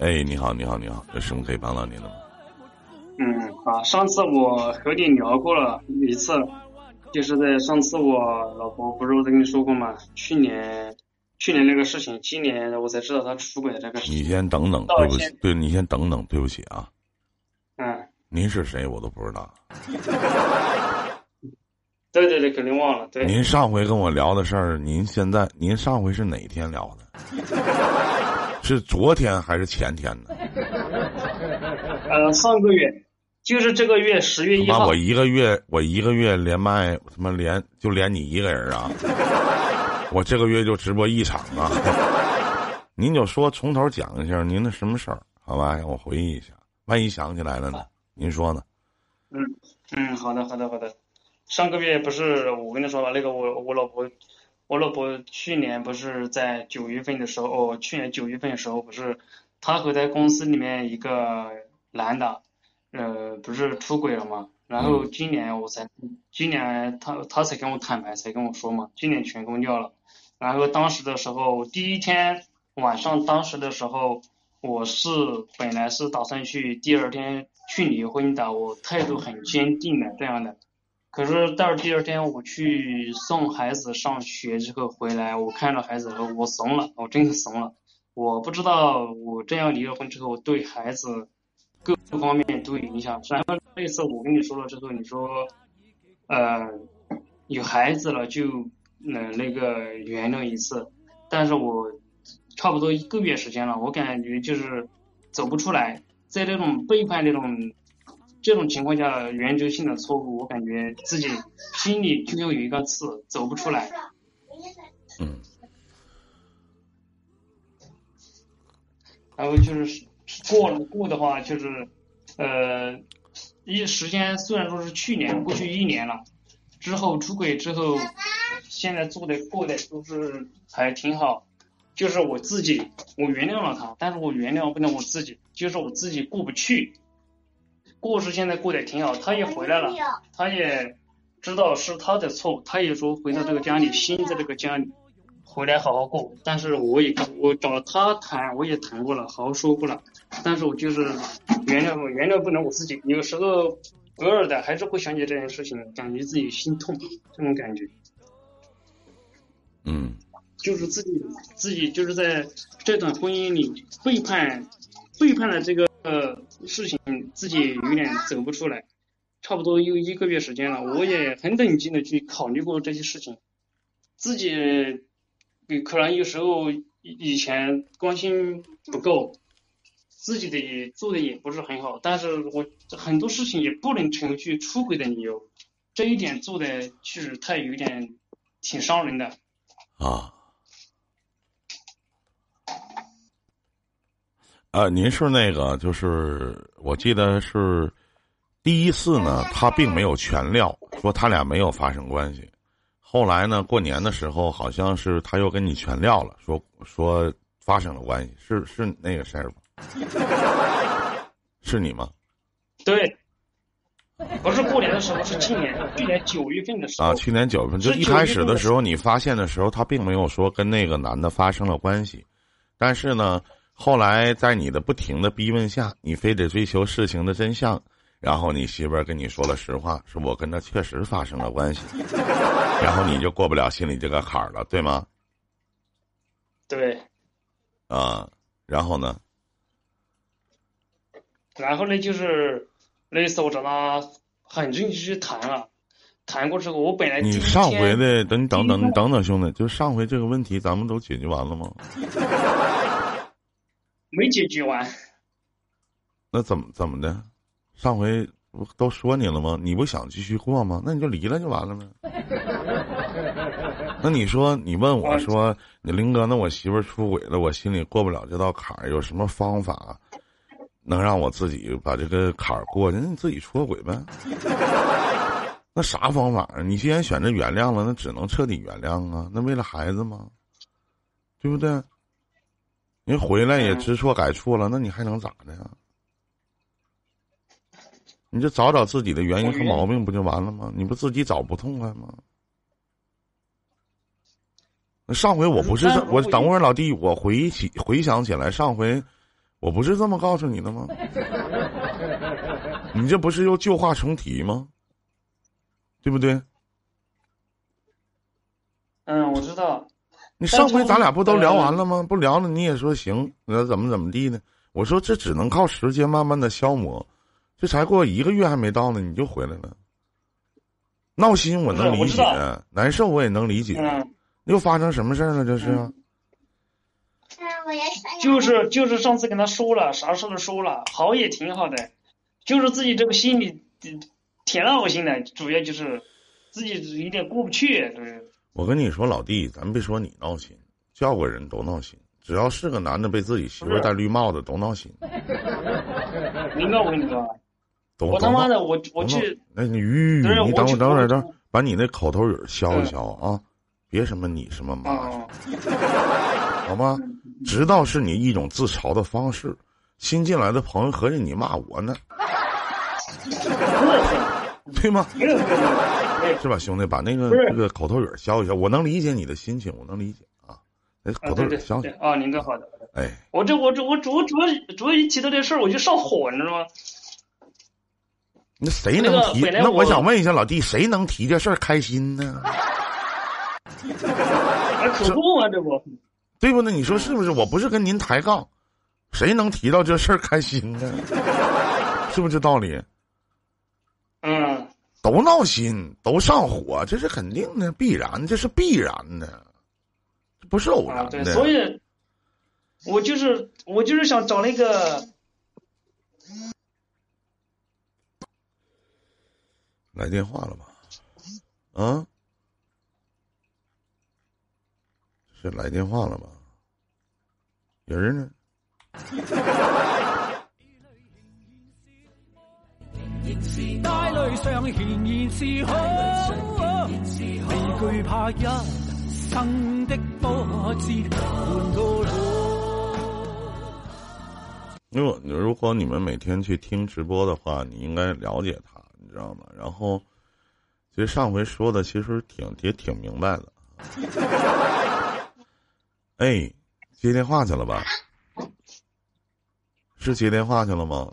哎，你好，你好，你好，有什么可以帮到您的吗？嗯，啊，上次我和你聊过了一次，就是在上次我老婆不是我跟你说过吗？去年，去年那个事情，今年我才知道她出轨的这个事情。你先等等，对不起，对你先等等，对不起啊。嗯。您是谁？我都不知道。对对对，肯定忘了。对。您上回跟我聊的事儿，您现在您上回是哪天聊的？是昨天还是前天呢？呃，上个月，就是这个月十月一号。我一个月，我一个月连麦，他妈连就连你一个人啊！我这个月就直播一场啊！您就说从头讲一下您的什么事儿，好吧？让我回忆一下，万一想起来了呢？您说呢？嗯嗯，好的好的好的。上个月不是我跟你说吧，那个我我老婆，我老婆去年不是在九月份的时候，哦，去年九月份的时候不是，她和在公司里面一个男的，呃，不是出轨了吗？然后今年我才，今年他他才跟我坦白，才跟我说嘛，今年全公掉了。然后当时的时候，第一天晚上，当时的时候，我是本来是打算去第二天去离婚的，我态度很坚定的这样的。可是到第二天我去送孩子上学之后回来，我看到孩子后，我怂了，我真的怂了。我不知道我这样离了婚之后对孩子各方面都有影响。然后那次我跟你说了之后，你说呃有孩子了就能那个原谅一次，但是我差不多一个月时间了，我感觉就是走不出来，在这种背叛这种。这种情况下，原则性的错误，我感觉自己心里就要有一个刺，走不出来。嗯。然后就是过了过的话，就是呃，一时间虽然说是去年过去一年了，之后出轨之后，现在做的过的都是还挺好。就是我自己，我原谅了他，但是我原谅不了我自己，就是我自己过不去。过是现在过得挺好，他也回来了，他也知道是他的错误，他也说回到这个家里，心在这个家里，回来好好过。但是我也我找他谈，我也谈过了，好好说过了。但是我就是原谅原谅不了我自己，有时候偶尔的还是会想起这件事情，感觉自己心痛，这种感觉。嗯。就是自己自己就是在这段婚姻里背叛背叛了这个。呃，事情自己有点走不出来，差不多有一个月时间了，我也很冷静的去考虑过这些事情，自己可能有时候以前关心不够，自己的也做的也不是很好，但是我很多事情也不能成为去出轨的理由，这一点做的确实太有点挺伤人的啊。啊，您是那个，就是我记得是第一次呢，他并没有全撂，说他俩没有发生关系。后来呢，过年的时候，好像是他又跟你全撂了，说说发生了关系，是是那个事儿吗？是你吗？对，不是过年的时候，是去年去年九月份的时候。啊，去年九月份，就一开始的时候，你发现的时候，他并没有说跟那个男的发生了关系，但是呢。后来在你的不停的逼问下，你非得追求事情的真相，然后你媳妇儿跟你说了实话，说我跟他确实发生了关系，然后你就过不了心里这个坎儿了，对吗？对。啊，然后呢？然后呢，就是那次我找他很认真去谈了，谈过之后，我本来你上回的等你等等你等等兄弟，就上回这个问题咱们都解决完了吗？没解决完，那怎么怎么的？上回不都说你了吗？你不想继续过吗？那你就离了就完了呗。那你说，你问我说，你林哥，那我媳妇儿出轨了，我心里过不了这道坎儿，有什么方法能让我自己把这个坎儿过去？那你自己出轨呗。那啥方法啊？你既然选择原谅了，那只能彻底原谅啊。那为了孩子吗？对不对？人回来也知错改错了，那你还能咋的呀？你就找找自己的原因和毛病不就完了吗？你不自己找不痛快吗？那上回我不是我等会儿老弟，我回忆起回想起来，上回我不是这么告诉你的吗？你这不是又旧话重提吗？对不对？嗯，我知道。你上回咱俩不都聊完了吗？不聊了，你也说行，那怎么怎么地呢？我说这只能靠时间慢慢的消磨，这才过一个月还没到呢，你就回来了。闹心我能理解，难受我也能理解。又发生什么事儿了？这是？嗯，我也就是就是上次跟他说了，啥事都说了，好也挺好的，就是自己这个心里挺闹心的，主要就是自己有点过不去，对。我跟你说，老弟，咱别说你闹心，叫个人都闹心。只要是个男的被自己媳妇戴绿帽子，都闹心。明白我跟你说，我他妈的，我我去。那你吁，你等会儿等会儿等，把你那口头语消一消啊！别什么你什么妈，好吗？知道是你一种自嘲的方式。新进来的朋友合计你骂我呢，对吗？是吧，兄弟？把那个这个口头语消一消，我能理解你的心情，我能理解。啊，对对对，啊，您哥好的，哎，我这我这我主主要主要一提到这事儿我就上火，你知道吗？那谁能提？那我想问一下老弟，谁能提这事儿开心呢？可不啊，这不，对不？那你说是不是？我不是跟您抬杠，谁能提到这事儿开心呢？是不是这道理？嗯，都闹心，都上火，这是肯定的，必然，这是必然的。不是偶然的，所以，我就是我就是想找那个来电话了吧？啊，是来电话了吧？人呢？因为如果你们每天去听直播的话，你应该了解他，你知道吗？然后，其实上回说的其实挺也挺明白的。哎，接电话去了吧？是接电话去了吗？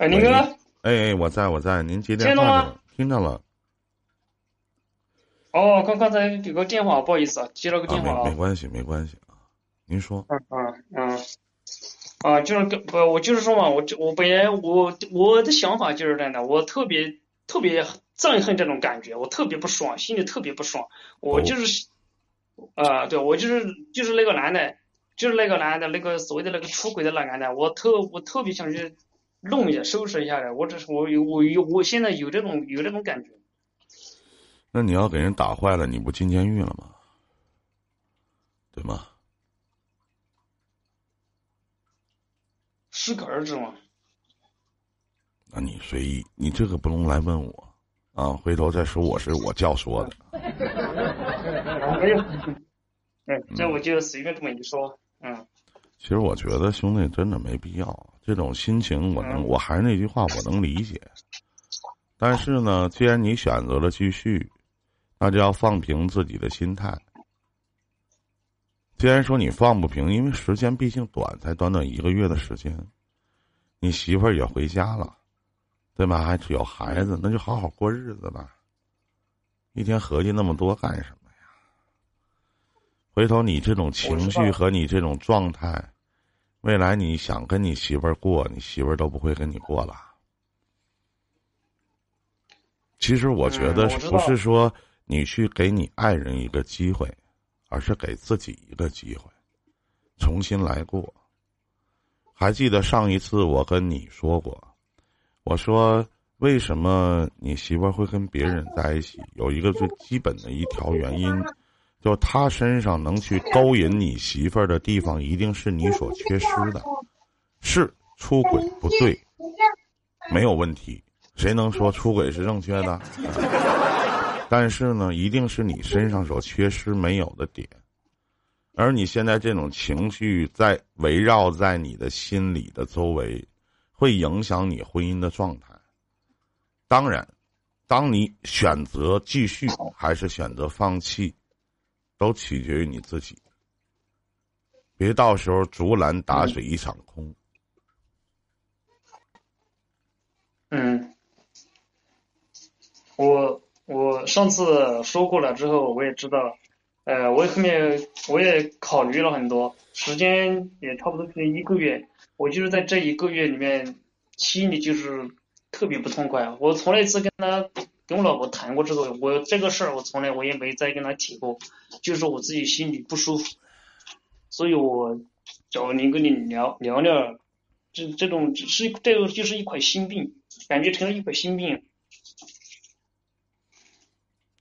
哎，林哥。哎哎，我在我在，您接电话去了？听到了。哦，刚刚才有个电话，不好意思啊，接了个电话啊。没没关系，没关系啊。您说。嗯嗯嗯，啊，就是跟不，我就是说嘛，我我本来我我的想法就是这样的，我特别特别憎恨这种感觉，我特别不爽，心里特别不爽。我就是，啊，对我就是就是那个男的，就是那个男的，那个所谓的那个出轨的那个男的，我特我特别想去弄一下，收拾一下的。我只是我有我有我现在有这种有这种感觉。那你要给人打坏了，你不进监狱了吗？对吗？适可而止吗？那你随意，你这个不能来问我啊！回头再说，我是我教唆的。没有，哎，这我就随便这么一说，嗯。其实我觉得兄弟真的没必要，这种心情我能，我还是那句话，我能理解。但是呢，既然你选择了继续。那就要放平自己的心态。既然说你放不平，因为时间毕竟短，才短短一个月的时间，你媳妇儿也回家了，对吧？还有孩子，那就好好过日子吧。一天合计那么多干什么呀？回头你这种情绪和你这种状态，未来你想跟你媳妇儿过，你媳妇儿都不会跟你过了。其实我觉得不是说。你去给你爱人一个机会，而是给自己一个机会，重新来过。还记得上一次我跟你说过，我说为什么你媳妇儿会跟别人在一起？有一个最基本的一条原因，就他身上能去勾引你媳妇儿的地方，一定是你所缺失的。是出轨不对，没有问题。谁能说出轨是正确的？但是呢，一定是你身上所缺失没有的点，而你现在这种情绪在围绕在你的心里的周围，会影响你婚姻的状态。当然，当你选择继续还是选择放弃，都取决于你自己。别到时候竹篮打水一场空。嗯，我我上次说过了之后，我也知道，呃，我后面我也考虑了很多，时间也差不多是一个月，我就是在这一个月里面，心里就是特别不痛快。我从来一次跟他跟我老婆谈过这个，我这个事儿我从来我也没再跟他提过，就是我自己心里不舒服，所以我找您跟你聊聊聊，这这种是这个就是一块心病。感觉成了一块心病。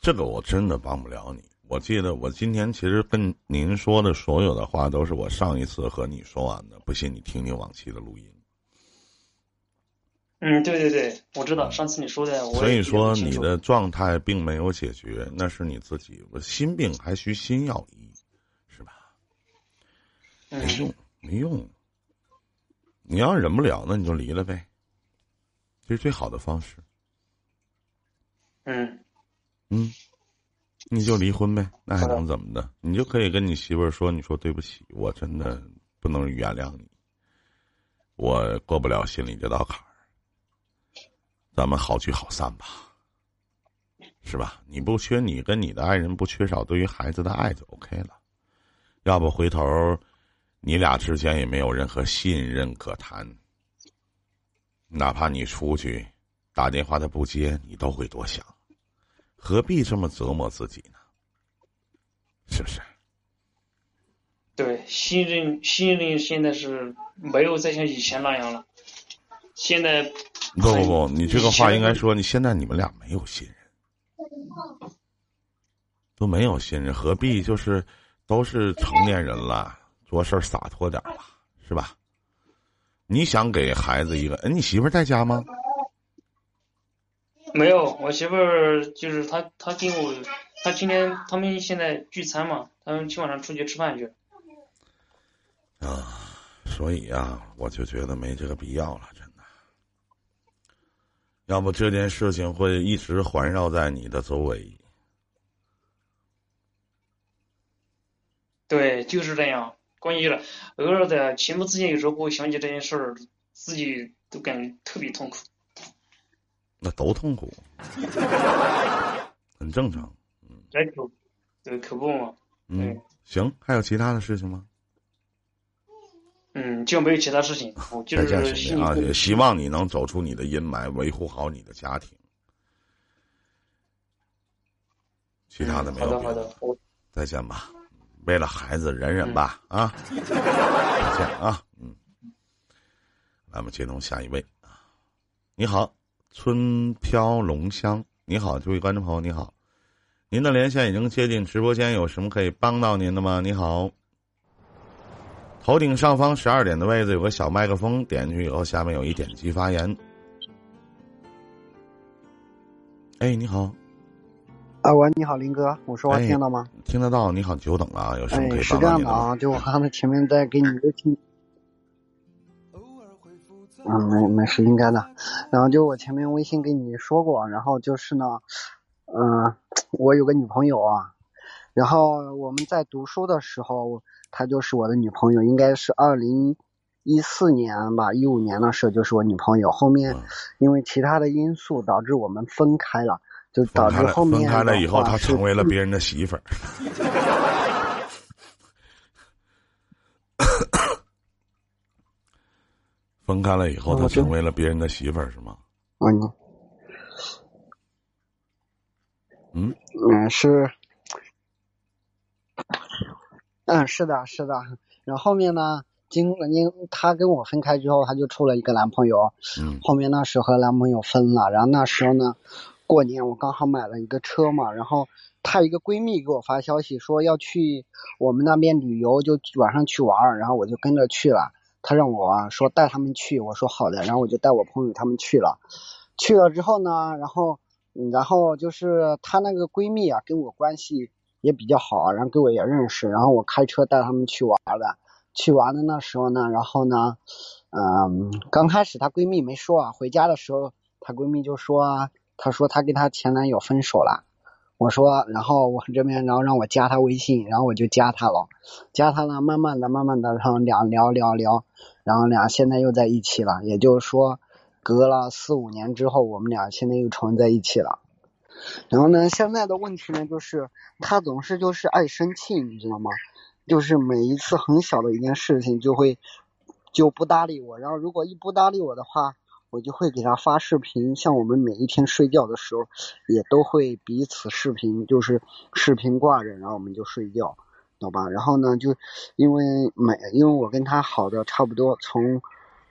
这个我真的帮不了你。我记得我今天其实跟您说的所有的话，都是我上一次和你说完的。不信你听听往期的录音。嗯，对对对，我知道上次你说的。所以说你的状态并没有解决，那是你自己。我心病还需心药医，是吧？没用，没用。你要忍不了，那你就离了呗。这是最好的方式。嗯，嗯，你就离婚呗，那还能怎么的？你就可以跟你媳妇儿说：“你说对不起，我真的不能原谅你，我过不了心里这道坎儿。咱们好聚好散吧，是吧？你不缺，你跟你的爱人不缺少对于孩子的爱就 OK 了。要不回头你俩之间也没有任何信任可谈。”哪怕你出去打电话他不接，你都会多想，何必这么折磨自己呢？是不是？对，信任信任现在是没有再像以前那样了。现在不不不，你这个话应该说，你现在你们俩没有信任，都没有信任，何必就是都是成年人了，做事洒脱点吧，是吧？你想给孩子一个？哎，你媳妇儿在家吗？没有，我媳妇儿就是她，她跟我，她今天他们现在聚餐嘛，他们今晚上出去吃饭去。啊，所以啊，我就觉得没这个必要了。要不这件事情会一直环绕在你的周围。对，就是这样。关于了，偶尔的情不自禁，有时候会想起这件事儿，自己都感觉特别痛苦。那都痛苦，很正常。嗯，对可不嘛。嗯，行，还有其他的事情吗？嗯，就没有其他事情。再见，兄弟啊！也希望你能走出你的阴霾，维护好你的家庭。其他的没有。好的，好的，再见吧。为了孩子，忍忍吧啊！再见啊，嗯，来，我们接通下一位啊。你好，春飘龙香，你好，这位观众朋友，你好，您的连线已经接进直播间，有什么可以帮到您的吗？你好，头顶上方十二点的位置有个小麦克风，点进去以后，下面有一点击发言。哎，你好。啊，喂，你好，林哥，我说话听到吗？听得到，你好，久等了，有什么可以帮到你的啊，就我刚才前面在给你微信，嗯，没没事，应该的。然后就我前面微信跟你说过，然后就是呢，嗯，我有个女朋友啊，然后我们在读书的时候，她就是我的女朋友，应该是二零一四年吧，一五年的时候就是我女朋友，后面因为其他的因素导致我们分开了。就导致后面分开了以后，她成为了别人的媳妇儿。分开了以后，她成为了别人的媳妇儿，是吗？嗯。嗯嗯是，嗯是的，是的。然后后面呢，经因他跟我分开之后，他就处了一个男朋友。嗯。后面那时候和男朋友分了，然后那时候呢。过年我刚好买了一个车嘛，然后她一个闺蜜给我发消息说要去我们那边旅游，就晚上去玩，然后我就跟着去了。她让我说带他们去，我说好的，然后我就带我朋友他们去了。去了之后呢，然后然后就是她那个闺蜜啊，跟我关系也比较好，然后跟我也认识，然后我开车带他们去玩的。去玩的那时候呢，然后呢，嗯，刚开始她闺蜜没说啊，回家的时候她闺蜜就说。她说她跟她前男友分手了，我说，然后我这边然后让我加他微信，然后我就加他了，加他了，慢慢的慢慢的，然后俩聊聊聊，然后俩现在又在一起了，也就是说，隔了四五年之后，我们俩现在又重在一起了。然后呢，现在的问题呢，就是他总是就是爱生气，你知道吗？就是每一次很小的一件事情就会就不搭理我，然后如果一不搭理我的话，我就会给他发视频。像我们每一天睡觉的时候，也都会彼此视频，就是视频挂着，然后我们就睡觉，懂吧？然后呢，就因为每因为我跟他好的差不多，从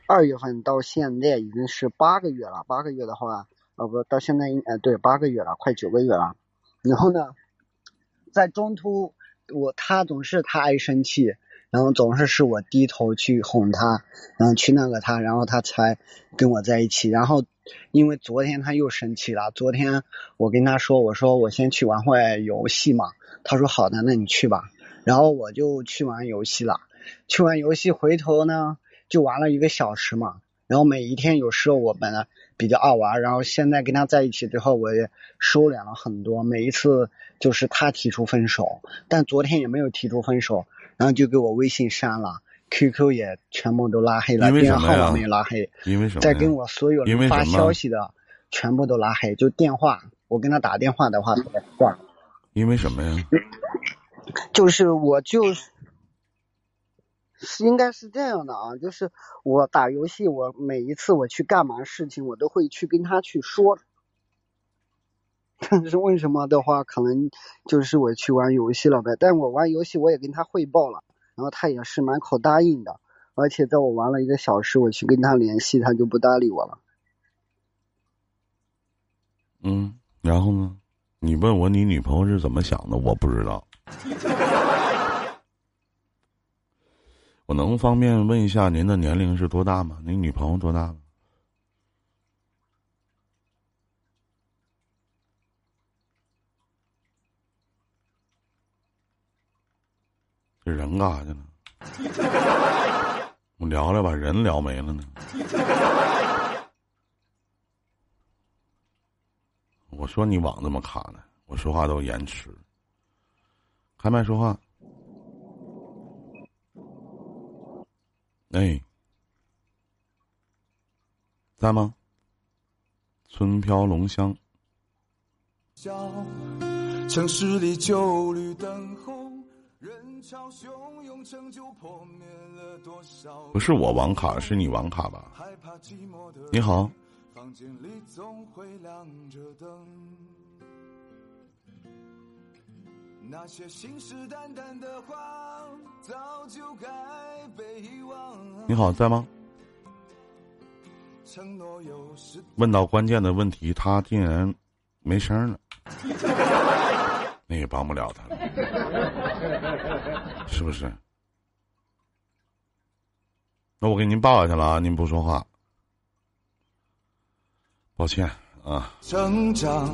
二月份到现在已经是八个月了，八个月的话。哦不，到现在应呃对八个月了，快九个月了。然后呢，在中途我他总是他爱生气，然后总是是我低头去哄他，然后去那个他，然后他才跟我在一起。然后因为昨天他又生气了，昨天我跟他说，我说我先去玩会游戏嘛，他说好的，那你去吧。然后我就去玩游戏了，去玩游戏回头呢就玩了一个小时嘛。然后每一天有时候我本来比较爱玩，然后现在跟他在一起之后，我也收敛了很多。每一次就是他提出分手，但昨天也没有提出分手，然后就给我微信删了，QQ 也全部都拉黑了，电话号码没有拉黑，因为什么？再跟我所有人发消息的全部都拉黑，就电话，我跟他打电话的话也挂。因为什么呀？就是我就是。应该是这样的啊，就是我打游戏，我每一次我去干嘛事情，我都会去跟他去说。但是为什么的话，可能就是我去玩游戏了呗。但我玩游戏我也跟他汇报了，然后他也是满口答应的。而且在我玩了一个小时，我去跟他联系，他就不搭理我了。嗯，然后呢？你问我你女朋友是怎么想的？我不知道。我能方便问一下您的年龄是多大吗？您女朋友多大了？这人干啥去了？我聊聊，把人聊没了呢。我说你网怎么卡呢？我说话都延迟。开麦说话。哎，在吗？村飘龙香。城市里旧绿灯红，人潮汹涌，成就破灭了多少？不是我网卡，是你网卡吧？你好。房间里总会亮着灯。那些信誓旦旦的话，早就该被遗忘。你好，在吗？问到关键的问题，他竟然没声了，那也帮不了他了，是不是？那我给您报下去了啊，您不说话，抱歉啊。成长。